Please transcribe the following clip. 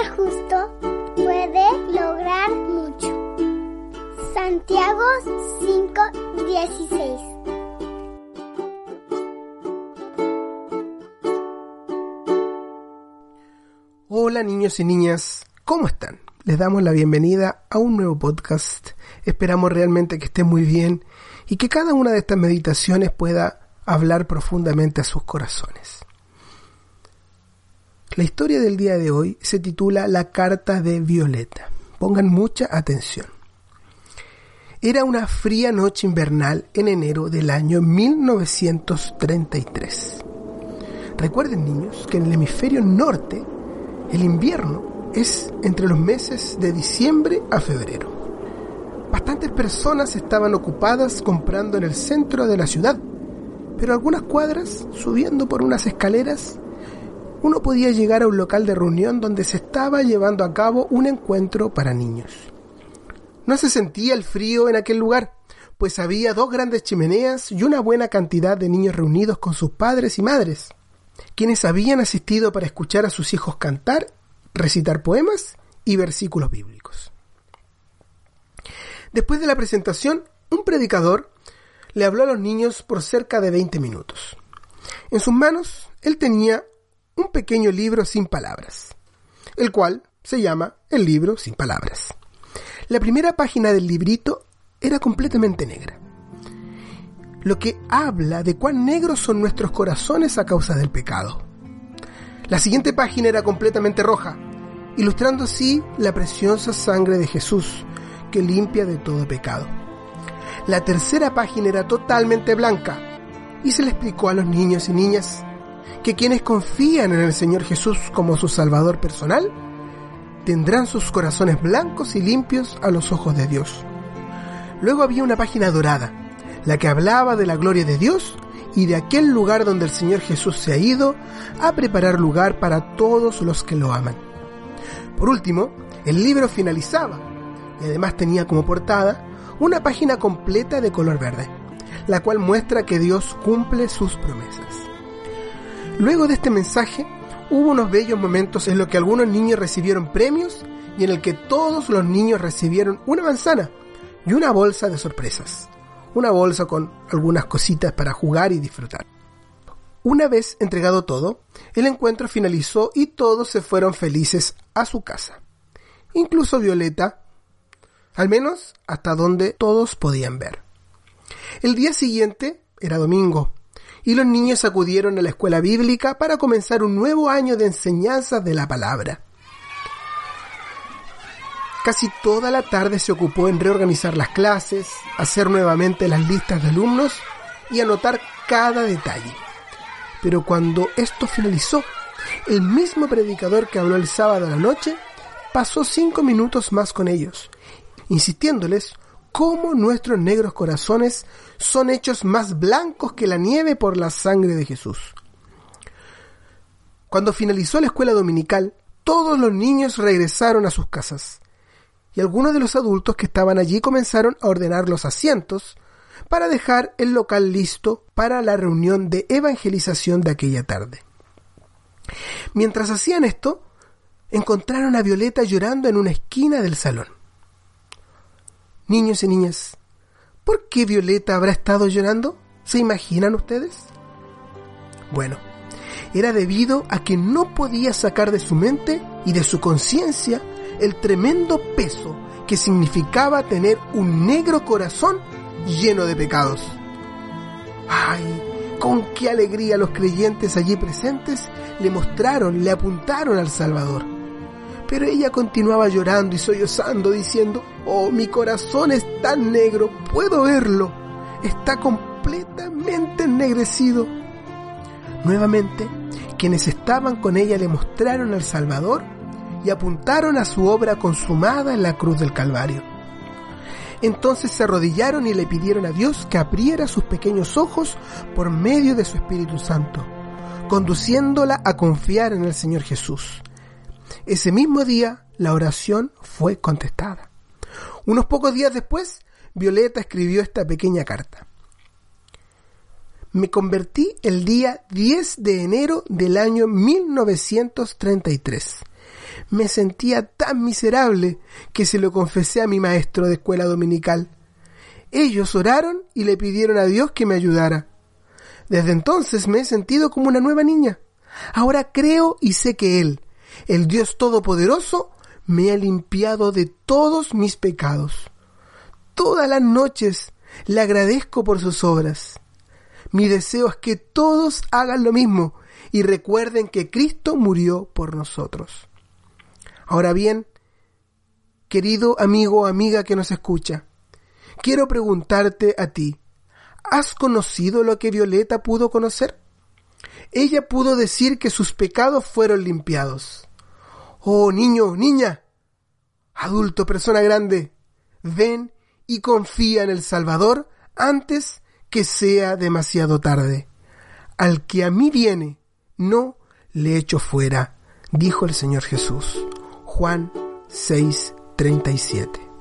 el justo puede lograr mucho. Santiago 5:16 Hola niños y niñas, ¿cómo están? Les damos la bienvenida a un nuevo podcast. Esperamos realmente que estén muy bien y que cada una de estas meditaciones pueda hablar profundamente a sus corazones. La historia del día de hoy se titula La carta de Violeta. Pongan mucha atención. Era una fría noche invernal en enero del año 1933. Recuerden niños que en el hemisferio norte el invierno es entre los meses de diciembre a febrero. Bastantes personas estaban ocupadas comprando en el centro de la ciudad, pero algunas cuadras, subiendo por unas escaleras, uno podía llegar a un local de reunión donde se estaba llevando a cabo un encuentro para niños. No se sentía el frío en aquel lugar, pues había dos grandes chimeneas y una buena cantidad de niños reunidos con sus padres y madres, quienes habían asistido para escuchar a sus hijos cantar, recitar poemas y versículos bíblicos. Después de la presentación, un predicador le habló a los niños por cerca de 20 minutos. En sus manos, él tenía un pequeño libro sin palabras, el cual se llama el libro sin palabras. La primera página del librito era completamente negra, lo que habla de cuán negros son nuestros corazones a causa del pecado. La siguiente página era completamente roja, ilustrando así la preciosa sangre de Jesús que limpia de todo pecado. La tercera página era totalmente blanca y se le explicó a los niños y niñas que quienes confían en el Señor Jesús como su Salvador personal, tendrán sus corazones blancos y limpios a los ojos de Dios. Luego había una página dorada, la que hablaba de la gloria de Dios y de aquel lugar donde el Señor Jesús se ha ido a preparar lugar para todos los que lo aman. Por último, el libro finalizaba y además tenía como portada una página completa de color verde, la cual muestra que Dios cumple sus promesas. Luego de este mensaje, hubo unos bellos momentos en los que algunos niños recibieron premios y en el que todos los niños recibieron una manzana y una bolsa de sorpresas. Una bolsa con algunas cositas para jugar y disfrutar. Una vez entregado todo, el encuentro finalizó y todos se fueron felices a su casa. Incluso Violeta, al menos hasta donde todos podían ver. El día siguiente era domingo y los niños acudieron a la escuela bíblica para comenzar un nuevo año de enseñanzas de la palabra. Casi toda la tarde se ocupó en reorganizar las clases, hacer nuevamente las listas de alumnos y anotar cada detalle. Pero cuando esto finalizó, el mismo predicador que habló el sábado a la noche pasó cinco minutos más con ellos, insistiéndoles cómo nuestros negros corazones son hechos más blancos que la nieve por la sangre de Jesús. Cuando finalizó la escuela dominical, todos los niños regresaron a sus casas, y algunos de los adultos que estaban allí comenzaron a ordenar los asientos para dejar el local listo para la reunión de evangelización de aquella tarde. Mientras hacían esto, encontraron a Violeta llorando en una esquina del salón. Niños y niñas, ¿por qué Violeta habrá estado llorando? ¿Se imaginan ustedes? Bueno, era debido a que no podía sacar de su mente y de su conciencia el tremendo peso que significaba tener un negro corazón lleno de pecados. ¡Ay! Con qué alegría los creyentes allí presentes le mostraron, le apuntaron al Salvador. Pero ella continuaba llorando y sollozando, diciendo, Oh, mi corazón es tan negro, puedo verlo. Está completamente ennegrecido. Nuevamente, quienes estaban con ella le mostraron al Salvador y apuntaron a su obra consumada en la cruz del Calvario. Entonces se arrodillaron y le pidieron a Dios que abriera sus pequeños ojos por medio de su Espíritu Santo, conduciéndola a confiar en el Señor Jesús. Ese mismo día la oración fue contestada. Unos pocos días después, Violeta escribió esta pequeña carta. Me convertí el día 10 de enero del año 1933. me sentía tan miserable que se lo confesé a mi maestro de escuela dominical. Ellos oraron y le pidieron a Dios que me ayudara. Desde entonces me he sentido como una nueva niña. Ahora creo y sé que Él, el Dios Todopoderoso, me ha limpiado de todos mis pecados. Todas las noches le agradezco por sus obras. Mi deseo es que todos hagan lo mismo y recuerden que Cristo murió por nosotros. Ahora bien, querido amigo o amiga que nos escucha, quiero preguntarte a ti, ¿has conocido lo que Violeta pudo conocer? Ella pudo decir que sus pecados fueron limpiados. Oh, niño, niña, adulto, persona grande, ven y confía en el Salvador antes que sea demasiado tarde. Al que a mí viene, no le echo fuera, dijo el Señor Jesús. Juan 6:37.